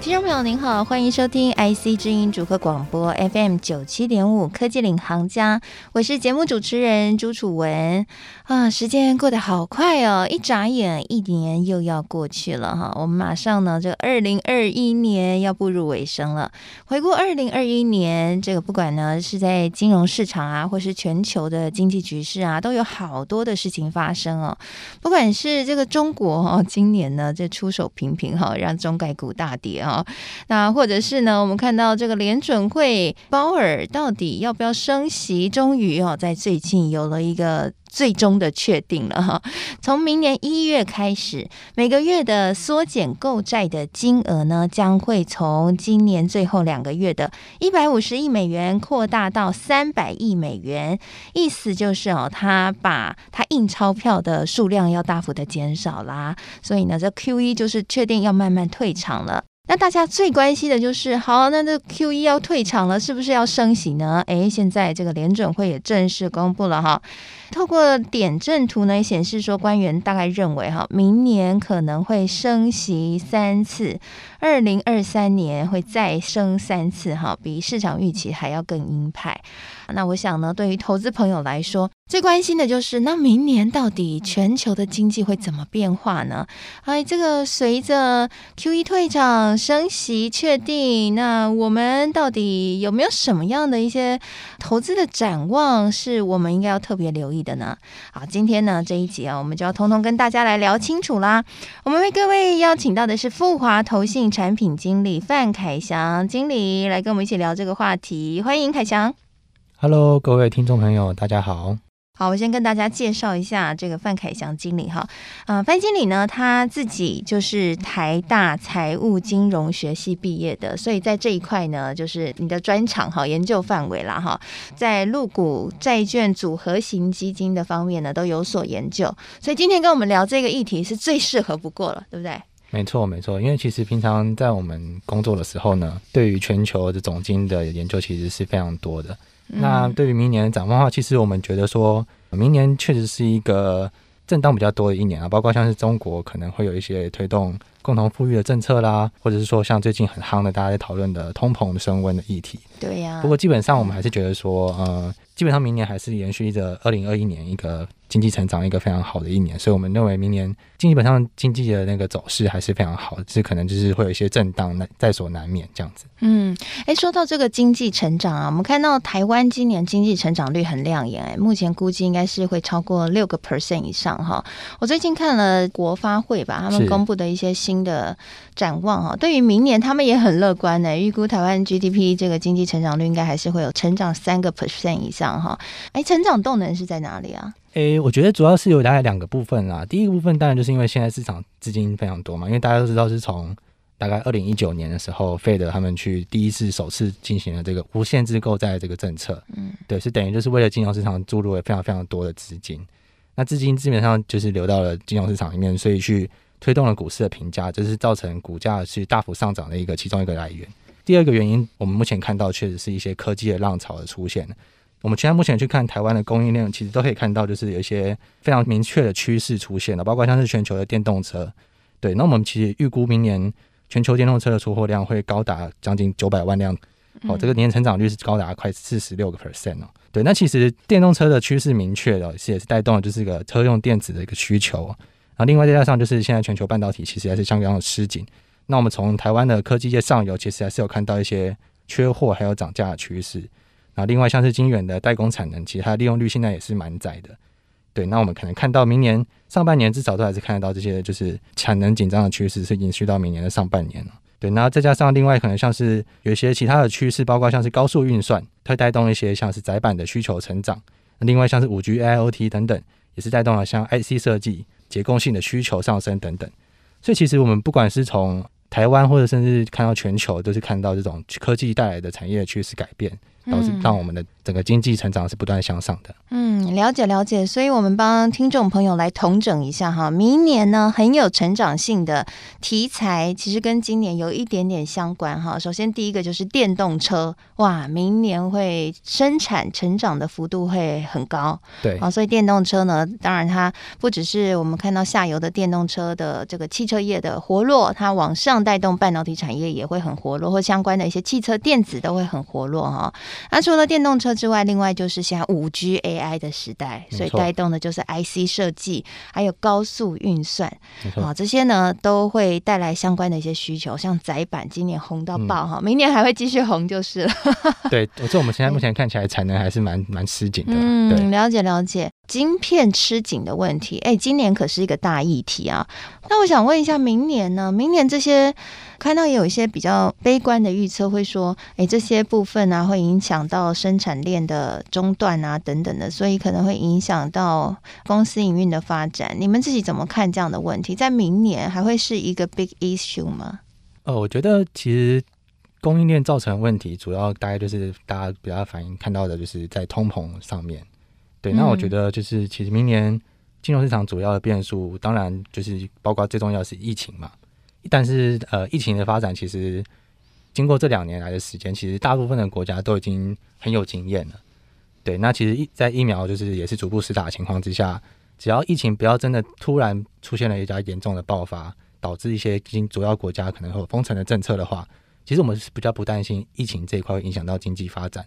听众朋友您好，欢迎收听 IC 之音主客广播 FM 九七点五科技领航家，我是节目主持人朱楚文啊。时间过得好快哦，一眨眼一年又要过去了哈。我们马上呢，这二零二一年要步入尾声了。回顾二零二一年，这个不管呢是在金融市场啊，或是全球的经济局势啊，都有好多的事情发生哦。不管是这个中国哦，今年呢这出手频频哈，让中概股大跌啊。那或者是呢，我们看到这个联准会鲍尔到底要不要升息？终于哦，在最近有了一个最终的确定了哈。从明年一月开始，每个月的缩减购债的金额呢，将会从今年最后两个月的一百五十亿美元扩大到三百亿美元。意思就是哦，他把他印钞票的数量要大幅的减少啦。所以呢，这 QE 就是确定要慢慢退场了。那大家最关心的就是，好，那这 QE 要退场了，是不是要升息呢？诶，现在这个联准会也正式公布了哈，透过点阵图呢显示说，官员大概认为哈，明年可能会升息三次，二零二三年会再升三次哈，比市场预期还要更鹰派。那我想呢，对于投资朋友来说，最关心的就是，那明年到底全球的经济会怎么变化呢？哎，这个随着 QE 退场、升息确定，那我们到底有没有什么样的一些投资的展望，是我们应该要特别留意的呢？好，今天呢这一集啊，我们就要通通跟大家来聊清楚啦。我们为各位邀请到的是富华投信产品经理范凯祥经理来跟我们一起聊这个话题，欢迎凯祥。Hello，各位听众朋友，大家好。好，我先跟大家介绍一下这个范凯祥经理哈。啊、范经理呢，他自己就是台大财务金融学系毕业的，所以在这一块呢，就是你的专长哈，研究范围啦哈，在陆股债券组合型基金的方面呢，都有所研究。所以今天跟我们聊这个议题是最适合不过了，对不对？没错，没错，因为其实平常在我们工作的时候呢，对于全球的总经的研究其实是非常多的。那对于明年的展望的话，其实我们觉得说，明年确实是一个震荡比较多的一年啊，包括像是中国可能会有一些推动共同富裕的政策啦，或者是说像最近很夯的大家在讨论的通膨升温的议题。对呀。不过基本上我们还是觉得说，呃，基本上明年还是延续着二零二一年一个。经济成长一个非常好的一年，所以我们认为明年基本上经济的那个走势还是非常好，只是可能就是会有一些震荡，那在所难免这样子。嗯，哎，说到这个经济成长啊，我们看到台湾今年经济成长率很亮眼，哎，目前估计应该是会超过六个 percent 以上哈。我最近看了国发会吧，他们公布的一些新的展望哈，对于明年他们也很乐观呢，预估台湾 GDP 这个经济成长率应该还是会有成长三个 percent 以上哈。哎，成长动能是在哪里啊？诶，我觉得主要是有大概两个部分啦。第一个部分当然就是因为现在市场资金非常多嘛，因为大家都知道是从大概二零一九年的时候，Fed 他们去第一次首次进行了这个无限制购债这个政策，嗯，对，是等于就是为了金融市场注入了非常非常多的资金。那资金基本上就是流到了金融市场里面，所以去推动了股市的评价，这是造成股价是大幅上涨的一个其中一个来源。第二个原因，我们目前看到确实是一些科技的浪潮的出现。我们现在目前去看台湾的供应链，其实都可以看到，就是有一些非常明确的趋势出现了，包括像是全球的电动车。对，那我们其实预估明年全球电动车的出货量会高达将近九百万辆，哦，这个年成长率是高达快四十六个 percent 哦。对，那其实电动车的趋势明确的，是也是带动了就是个车用电子的一个需求。然后另外再加上就是现在全球半导体其实还是相当的吃紧。那我们从台湾的科技界上游，其实还是有看到一些缺货还有涨价的趋势。啊，另外像是晶圆的代工产能，其实它的利用率现在也是蛮窄的。对，那我们可能看到明年上半年至少都还是看得到这些，就是产能紧张的趋势是延续到明年的上半年了。对，那再加上另外可能像是有一些其他的趋势，包括像是高速运算，会带动一些像是窄板的需求成长。另外像是五 G、AIoT 等等，也是带动了像 IC 设计、结构性的需求上升等等。所以其实我们不管是从台湾或者甚至看到全球，都是看到这种科技带来的产业趋势改变。导致让我们的整个经济成长是不断向上的。嗯，了解了解。所以我们帮听众朋友来统整一下哈，明年呢很有成长性的题材，其实跟今年有一点点相关哈。首先第一个就是电动车，哇，明年会生产成长的幅度会很高。对啊，所以电动车呢，当然它不只是我们看到下游的电动车的这个汽车业的活络，它往上带动半导体产业也会很活络，或相关的一些汽车电子都会很活络哈。那除了电动车之外，另外就是现在五 G AI 的时代，所以带动的就是 IC 设计，还有高速运算，啊，这些呢都会带来相关的一些需求。像窄板今年红到爆哈，嗯、明年还会继续红就是了。对，我这我们现在目前看起来产能还是蛮蛮吃紧的。嗯，对了解了解，晶片吃紧的问题，哎，今年可是一个大议题啊。那我想问一下，明年呢？明年这些。看到也有一些比较悲观的预测，会说，哎，这些部分啊，会影响到生产链的中断啊，等等的，所以可能会影响到公司营运的发展。你们自己怎么看这样的问题？在明年还会是一个 big issue 吗？呃，我觉得其实供应链造成的问题，主要大概就是大家比较反映看到的，就是在通膨上面。对，那我觉得就是其实明年金融市场主要的变数，当然就是包括最重要的是疫情嘛。但是，呃，疫情的发展其实经过这两年来的时间，其实大部分的国家都已经很有经验了。对，那其实在疫苗就是也是逐步施打的情况之下，只要疫情不要真的突然出现了一家严重的爆发，导致一些经主要国家可能会有封城的政策的话，其实我们是比较不担心疫情这一块会影响到经济发展。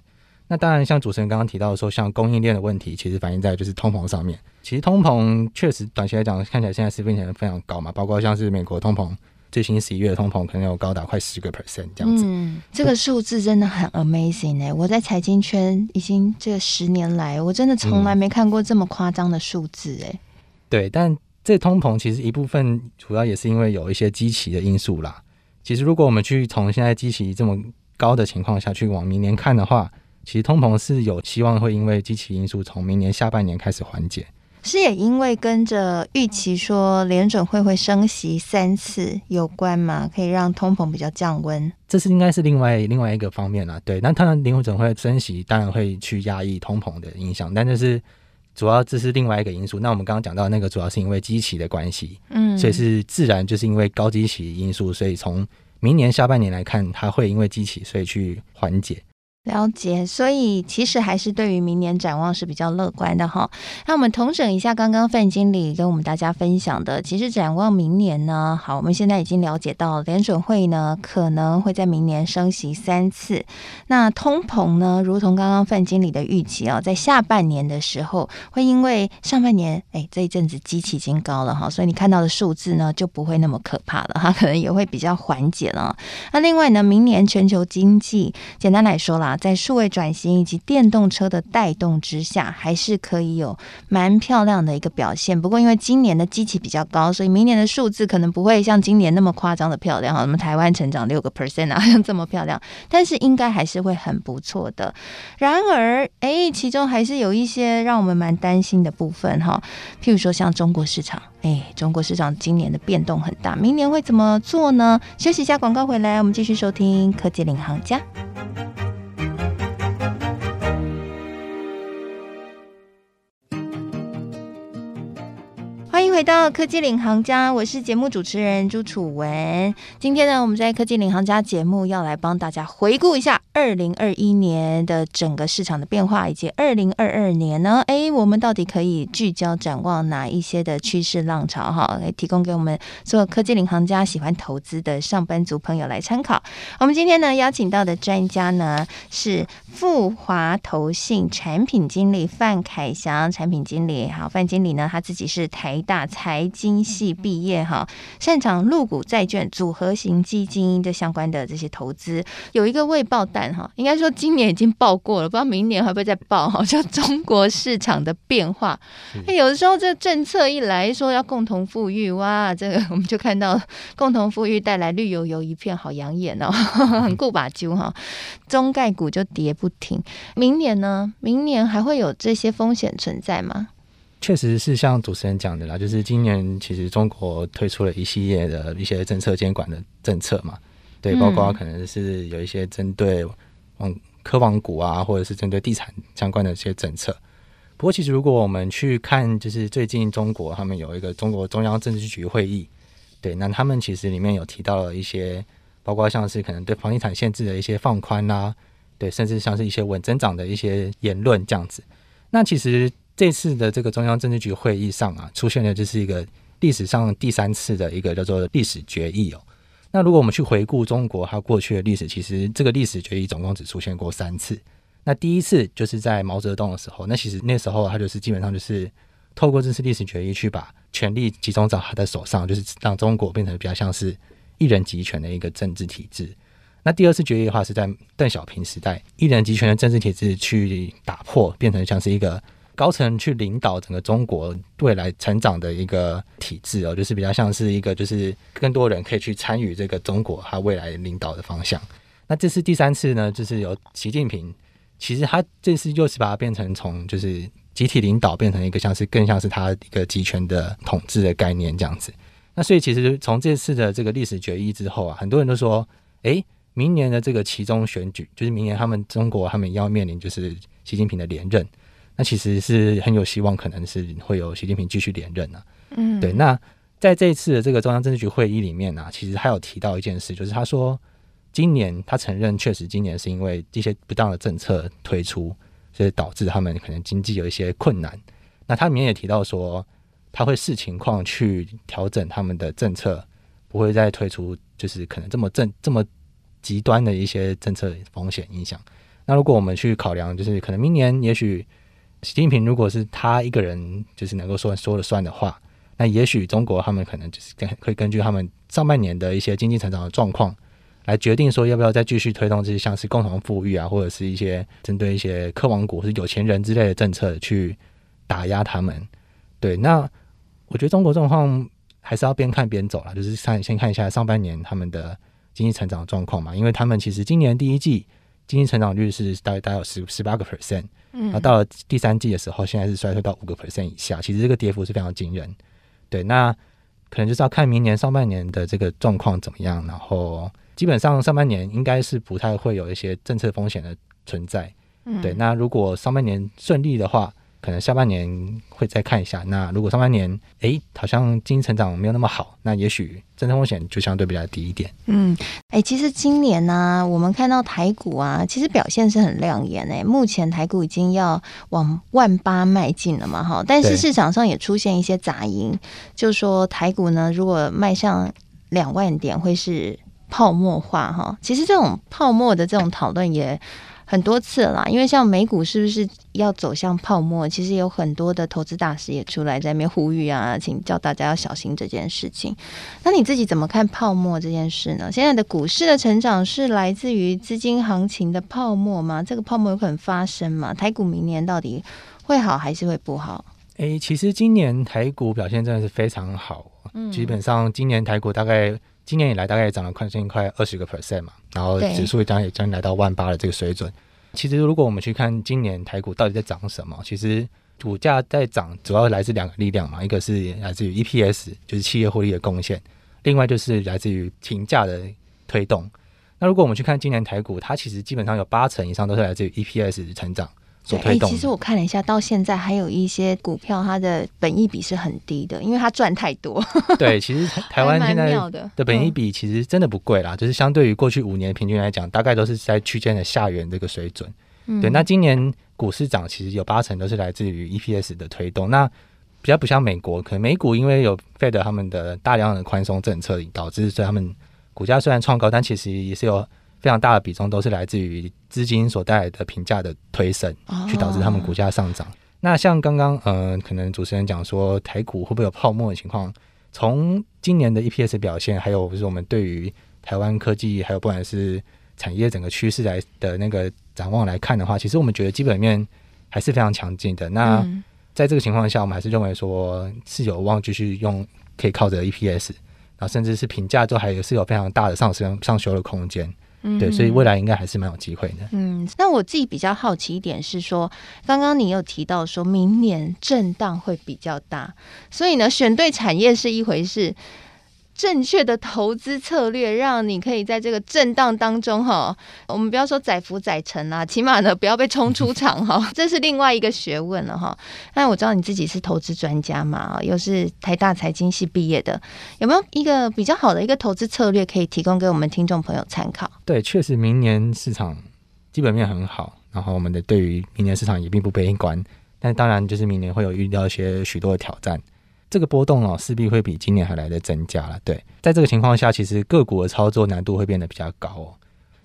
那当然，像主持人刚刚提到的说，像供应链的问题，其实反映在就是通膨上面。其实通膨确实短期来讲看起来现在是非常非常高嘛，包括像是美国通膨。最新十一月的通膨可能有高达快十个 percent 这样子，嗯，这个数字真的很 amazing 哎、欸！我在财经圈已经这十年来，我真的从来没看过这么夸张的数字哎、欸嗯。对，但这通膨其实一部分主要也是因为有一些基期的因素啦。其实如果我们去从现在基期这么高的情况下去往明年看的话，其实通膨是有希望会因为基期因素从明年下半年开始缓解。是也因为跟着预期说联准会会升息三次有关嘛？可以让通膨比较降温？这是应该是另外另外一个方面啦。对，那当然联准会升息，当然会去压抑通膨的影响，但这是主要这是另外一个因素。那我们刚刚讲到那个主要是因为基期的关系，嗯，所以是自然就是因为高基期因素，所以从明年下半年来看，它会因为基期所以去缓解。了解，所以其实还是对于明年展望是比较乐观的哈。那我们同整一下刚刚范经理跟我们大家分享的，其实展望明年呢，好，我们现在已经了解到联准会呢可能会在明年升息三次。那通膨呢，如同刚刚范经理的预期啊，在下半年的时候会因为上半年哎这一阵子机器已经高了哈，所以你看到的数字呢就不会那么可怕了，它可能也会比较缓解了。那另外呢，明年全球经济简单来说啦。在数位转型以及电动车的带动之下，还是可以有蛮漂亮的一个表现。不过，因为今年的基期比较高，所以明年的数字可能不会像今年那么夸张的漂亮哈。我们台湾成长六个 percent 啊，像这么漂亮，但是应该还是会很不错的。然而，哎，其中还是有一些让我们蛮担心的部分哈。譬如说，像中国市场，哎，中国市场今年的变动很大，明年会怎么做呢？休息一下，广告回来，我们继续收听科技领航家。回到科技领航家，我是节目主持人朱楚文。今天呢，我们在科技领航家节目要来帮大家回顾一下二零二一年的整个市场的变化，以及二零二二年呢，哎，我们到底可以聚焦展望哪一些的趋势浪潮？哈，来提供给我们做科技领航家喜欢投资的上班族朋友来参考。我们今天呢，邀请到的专家呢是富华投信产品经理范凯祥产品经理。好，范经理呢，他自己是台大经系毕业哈，擅长入股债券组合型基金的相关的这些投资，有一个未爆弹哈，应该说今年已经爆过了，不知道明年会不会再爆。好像中国市场的变化，是有的时候这政策一来说要共同富裕哇，这个我们就看到共同富裕带来绿油油一片，好养眼哦，很 顾把揪哈，中概股就跌不停。明年呢？明年还会有这些风险存在吗？确实是像主持人讲的啦，就是今年其实中国推出了一系列的一些政策监管的政策嘛，对，包括可能是有一些针对嗯科网股啊，或者是针对地产相关的一些政策。不过，其实如果我们去看，就是最近中国他们有一个中国中央政治局会议，对，那他们其实里面有提到了一些，包括像是可能对房地产限制的一些放宽啊，对，甚至像是一些稳增长的一些言论这样子。那其实这次的这个中央政治局会议上啊，出现的就是一个历史上第三次的一个叫做历史决议哦。那如果我们去回顾中国它过去的历史，其实这个历史决议总共只出现过三次。那第一次就是在毛泽东的时候，那其实那时候他就是基本上就是透过这次历史决议去把权力集中在他的手上，就是让中国变成比较像是一人集权的一个政治体制。那第二次决议的话是在邓小平时代，一人集权的政治体制去打破，变成像是一个。高层去领导整个中国未来成长的一个体制哦，就是比较像是一个，就是更多人可以去参与这个中国它未来领导的方向。那这次第三次呢，就是由习近平，其实他这次又是把它变成从就是集体领导变成一个像是更像是他一个集权的统治的概念这样子。那所以其实从这次的这个历史决议之后啊，很多人都说，诶，明年的这个其中选举，就是明年他们中国他们要面临就是习近平的连任。那其实是很有希望，可能是会有习近平继续连任呢、啊。嗯，对。那在这一次的这个中央政治局会议里面呢、啊，其实他有提到一件事，就是他说，今年他承认，确实今年是因为一些不当的政策推出，所以导致他们可能经济有一些困难。那他里面也提到说，他会视情况去调整他们的政策，不会再推出就是可能这么正这么极端的一些政策风险影响。那如果我们去考量，就是可能明年也许。习近平如果是他一个人，就是能够说说了算的话，那也许中国他们可能就是根会根据他们上半年的一些经济成长的状况，来决定说要不要再继续推动这些像是共同富裕啊，或者是一些针对一些科网股或是有钱人之类的政策去打压他们。对，那我觉得中国状况还是要边看边走啦，就是看先看一下上半年他们的经济成长状况嘛，因为他们其实今年第一季经济成长率是大概大概有十十八个 percent。嗯，那到了第三季的时候，现在是衰退到五个 percent 以下，其实这个跌幅是非常惊人。对，那可能就是要看明年上半年的这个状况怎么样，然后基本上上半年应该是不太会有一些政策风险的存在。嗯，对，那如果上半年顺利的话。可能下半年会再看一下。那如果上半年，哎，好像经济成长没有那么好，那也许政策风险就相对比较低一点。嗯，哎，其实今年呢、啊，我们看到台股啊，其实表现是很亮眼诶。目前台股已经要往万八迈进了嘛，哈。但是市场上也出现一些杂音，就说台股呢，如果迈向两万点，会是泡沫化哈。其实这种泡沫的这种讨论也。很多次了啦，因为像美股是不是要走向泡沫？其实有很多的投资大师也出来在那边呼吁啊，请叫大家要小心这件事情。那你自己怎么看泡沫这件事呢？现在的股市的成长是来自于资金行情的泡沫吗？这个泡沫有可能发生吗？台股明年到底会好还是会不好？诶、欸，其实今年台股表现真的是非常好，嗯，基本上今年台股大概。今年以来大概也涨了快近快二十个 percent 嘛，然后指数将也将来到万八的这个水准。其实如果我们去看今年台股到底在涨什么，其实股价在涨主要来自两个力量嘛，一个是来自于 EPS，就是企业获利的贡献，另外就是来自于评价的推动。那如果我们去看今年台股，它其实基本上有八成以上都是来自于 EPS 的成长。所推动。其实我看了一下，到现在还有一些股票，它的本益比是很低的，因为它赚太多。对，其实台湾现在的本益比其实真的不贵啦，就是相对于过去五年平均来讲，大概都是在区间的下缘这个水准。对，那今年股市涨，其实有八成都是来自于 EPS 的推动。那比较不像美国，可能美股因为有 Fed 他们的大量的宽松政策，导致所以他们股价虽然创高，但其实也是有。非常大的比重都是来自于资金所带来的评价的推升，去导致他们股价上涨。那像刚刚呃，可能主持人讲说台股会不会有泡沫的情况？从今年的 EPS 表现，还有就是我们对于台湾科技，还有不管是产业整个趋势来的那个展望来看的话，其实我们觉得基本面还是非常强劲的。那在这个情况下，我们还是认为说是有望继续用，可以靠着 EPS，然后甚至是评价都还是有非常大的上升上修的空间。嗯，对，所以未来应该还是蛮有机会的。嗯，那我自己比较好奇一点是说，刚刚你有提到说明年震荡会比较大，所以呢，选对产业是一回事，正确的投资策略，让你可以在这个震荡当中哈，我们不要说载浮载沉啊，起码呢不要被冲出场哈，这是另外一个学问了哈。那我知道你自己是投资专家嘛，又是台大财经系毕业的，有没有一个比较好的一个投资策略可以提供给我们听众朋友参考？对，确实明年市场基本面很好，然后我们的对于明年市场也并不悲观，但当然就是明年会有遇到一些许多的挑战。这个波动哦，势必会比今年还来的增加了。对，在这个情况下，其实个股的操作难度会变得比较高哦。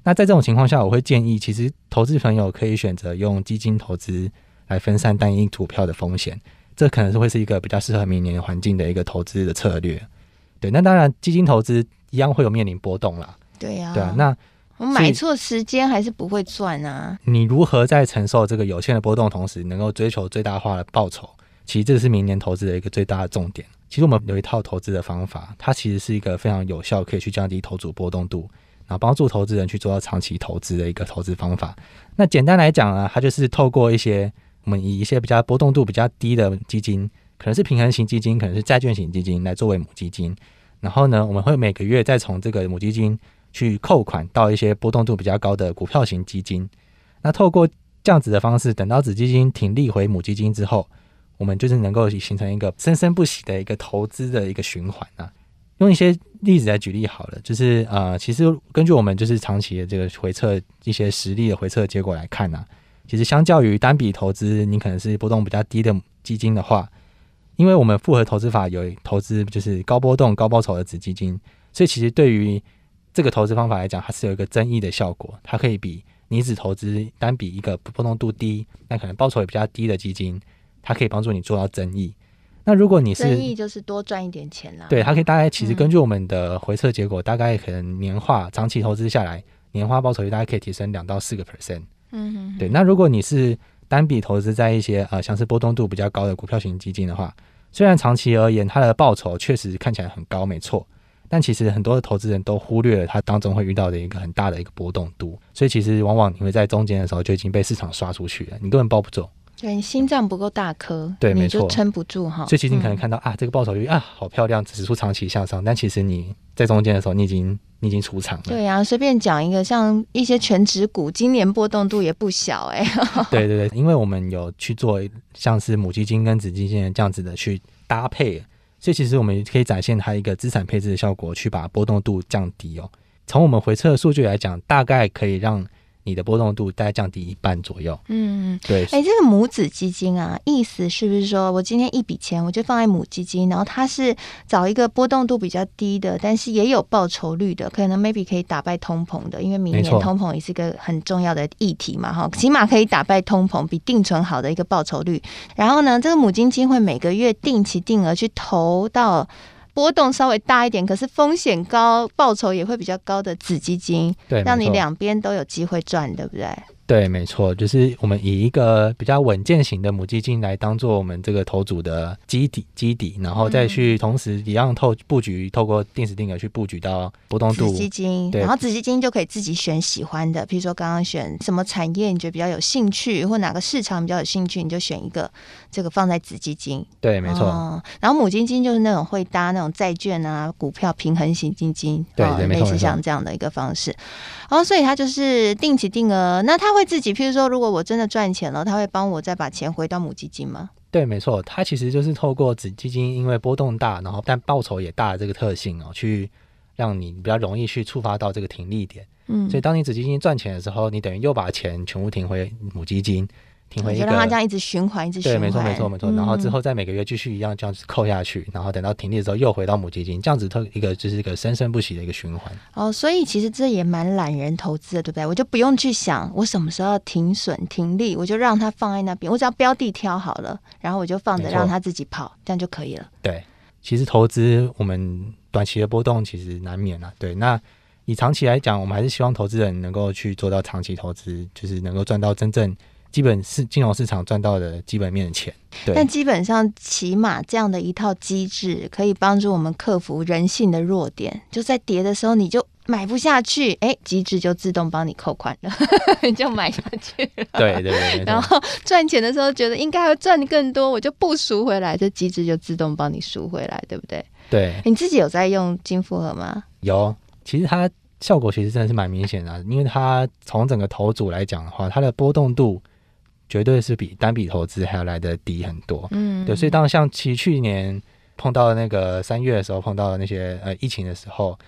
那在这种情况下，我会建议，其实投资朋友可以选择用基金投资来分散单一股票的风险，这可能是会是一个比较适合明年环境的一个投资的策略。对，那当然基金投资一样会有面临波动啦。对呀、啊，对啊。那我买错时间还是不会赚啊。你如何在承受这个有限的波动同时，能够追求最大化的报酬？其实这是明年投资的一个最大的重点。其实我们有一套投资的方法，它其实是一个非常有效，可以去降低投资波动度，然后帮助投资人去做到长期投资的一个投资方法。那简单来讲呢，它就是透过一些我们以一些比较波动度比较低的基金，可能是平衡型基金，可能是债券型基金来作为母基金。然后呢，我们会每个月再从这个母基金去扣款到一些波动度比较高的股票型基金。那透过这样子的方式，等到子基金停利回母基金之后。我们就是能够形成一个生生不息的一个投资的一个循环啊。用一些例子来举例好了，就是呃，其实根据我们就是长期的这个回测一些实例的回测结果来看呢，其实相较于单笔投资，你可能是波动比较低的基金的话，因为我们复合投资法有投资就是高波动高报酬的子基金，所以其实对于这个投资方法来讲，它是有一个增益的效果，它可以比你只投资单笔一个波动度低，但可能报酬也比较低的基金。它可以帮助你做到增益。那如果你是增益，就是多赚一点钱啦。对，它可以大概其实根据我们的回测结果，嗯、大概可能年化长期投资下来，年化报酬率大概可以提升两到四个 percent。嗯哼，对。那如果你是单笔投资在一些呃像是波动度比较高的股票型基金的话，虽然长期而言它的报酬确实看起来很高，没错，但其实很多的投资人都忽略了它当中会遇到的一个很大的一个波动度，所以其实往往你会在中间的时候就已经被市场刷出去了，你根本抱不住。对，你心脏不够大颗，对，你就撑不住哈。所以其实你可能看到、嗯、啊，这个报酬率啊，好漂亮，指数长期向上，但其实你在中间的时候，你已经你已经出场了。对啊，随便讲一个，像一些全值股，今年波动度也不小哎、欸。对对对，因为我们有去做像是母基金跟子基金这样子的去搭配，所以其实我们可以展现它一个资产配置的效果，去把波动度降低哦。从我们回测的数据来讲，大概可以让。你的波动度大概降低一半左右。嗯，对。哎、欸，这个母子基金啊，意思是不是说我今天一笔钱我就放在母基金，然后它是找一个波动度比较低的，但是也有报酬率的，可能 maybe 可以打败通膨的，因为明年通膨也是一个很重要的议题嘛，哈，起码可以打败通膨，比定存好的一个报酬率。然后呢，这个母基金会每个月定期定额去投到。波动稍微大一点，可是风险高，报酬也会比较高的子基金，对，让你两边都有机会赚，对不对？对，没错，就是我们以一个比较稳健型的母基金来当做我们这个投组的基底，基底，然后再去同时一样透布局，透过定时定额去布局到波动度子基金，然后子基金就可以自己选喜欢的，比如说刚刚选什么产业，你觉得比较有兴趣，或哪个市场比较有兴趣，你就选一个这个放在子基金。对，没错。哦、然后母基金就是那种会搭那种债券啊、股票平衡型基金，对，类似像这样的一个方式。然后所以它就是定期定额，那它。会自己，譬如说，如果我真的赚钱了，他会帮我再把钱回到母基金吗？对，没错，它其实就是透过子基金，因为波动大，然后但报酬也大的这个特性哦，去让你比较容易去触发到这个停利点。嗯，所以当你子基金赚钱的时候，你等于又把钱全部停回母基金。停回一个，就让它这样一直循环，一直循环。对，没错，没错，没错。然后之后再每个月继续一样这样子扣下去，嗯、然后等到停利的时候又回到母基金，这样子它一个就是一个生生不息的一个循环。哦，所以其实这也蛮懒人投资的，对不对？我就不用去想我什么时候要停损停利，我就让它放在那边，我只要标的挑好了，然后我就放着让它自己跑，这样就可以了。对，其实投资我们短期的波动其实难免啊。对，那以长期来讲，我们还是希望投资人能够去做到长期投资，就是能够赚到真正。基本是金融市场赚到的基本面的钱，对。但基本上，起码这样的一套机制可以帮助我们克服人性的弱点。就在跌的时候，你就买不下去，哎、欸，机制就自动帮你扣款了，你 就买下去了。对对对。然后赚钱的时候觉得应该要赚更多，我就不赎回来，这机制就自动帮你赎回来，对不对？对。你自己有在用金复合吗？有，其实它效果其实真的是蛮明显的，因为它从整个头组来讲的话，它的波动度绝对是比单笔投资还要来的低很多。嗯，对。所以当像其去年碰到那个三月的时候，碰到那些呃疫情的时候。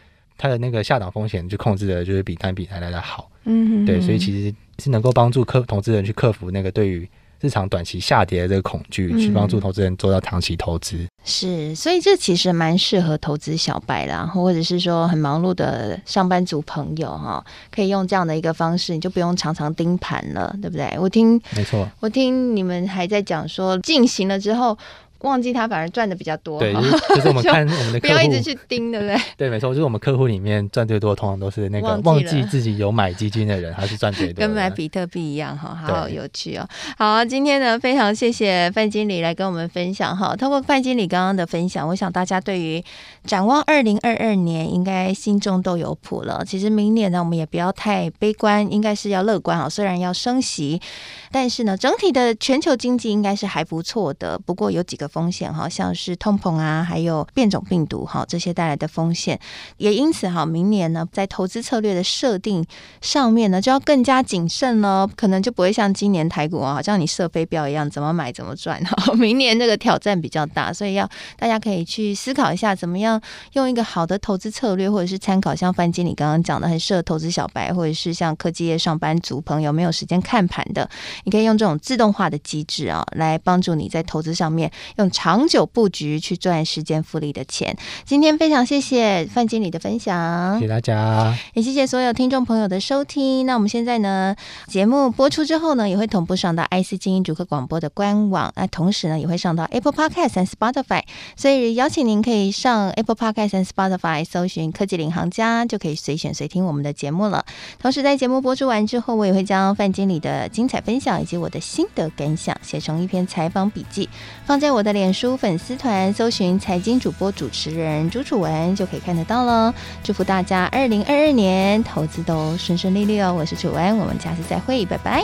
它的那个下档风险就控制的，就是比单笔还来的好。嗯对，所以其实是能够帮助客投资人去克服那个对于市场短期下跌的这个恐惧，嗯、去帮助投资人做到长期投资。是，所以这其实蛮适合投资小白啦，或者是说很忙碌的上班族朋友哈，可以用这样的一个方式，你就不用常常盯盘了，对不对？我听，没错，我听你们还在讲说进行了之后。忘记他反而赚的比较多，对，就是，我们 看我们的客户，不要一直去盯，对不对？对，没错，就是我们客户里面赚最多，通常都是那个忘记自己有买基金的人，他是赚最多，跟买比特币一样哈，好，好有趣哦。好，今天呢，非常谢谢范经理来跟我们分享哈。通过范经理刚刚的分享，我想大家对于展望二零二二年，应该心中都有谱了。其实明年呢，我们也不要太悲观，应该是要乐观啊。虽然要升息，但是呢，整体的全球经济应该是还不错的。不过有几个风险哈，像是通膨啊，还有变种病毒哈，这些带来的风险，也因此哈，明年呢，在投资策略的设定上面呢，就要更加谨慎了，可能就不会像今年台股啊，好像你射飞镖一样，怎么买怎么赚哈。明年这个挑战比较大，所以要大家可以去思考一下，怎么样用一个好的投资策略，或者是参考像范经理刚刚讲的，很适合投资小白，或者是像科技业上班族朋友没有时间看盘的，你可以用这种自动化的机制啊，来帮助你在投资上面用长。久布局去赚时间复利的钱。今天非常谢谢范经理的分享，谢谢大家，也谢谢所有听众朋友的收听。那我们现在呢，节目播出之后呢，也会同步上到 IC 精英主客广播的官网，那同时呢，也会上到 Apple Podcast 和 Spotify。所以邀请您可以上 Apple Podcast 和 Spotify 搜寻“科技领航家”，就可以随选随听我们的节目了。同时，在节目播出完之后，我也会将范经理的精彩分享以及我的心得感想写成一篇采访笔记，放在我的脸书。粉丝团搜寻财经主播主持人朱楚文就可以看得到了。祝福大家二零二二年投资都顺顺利利哦！我是楚文，我们下次再会，拜拜。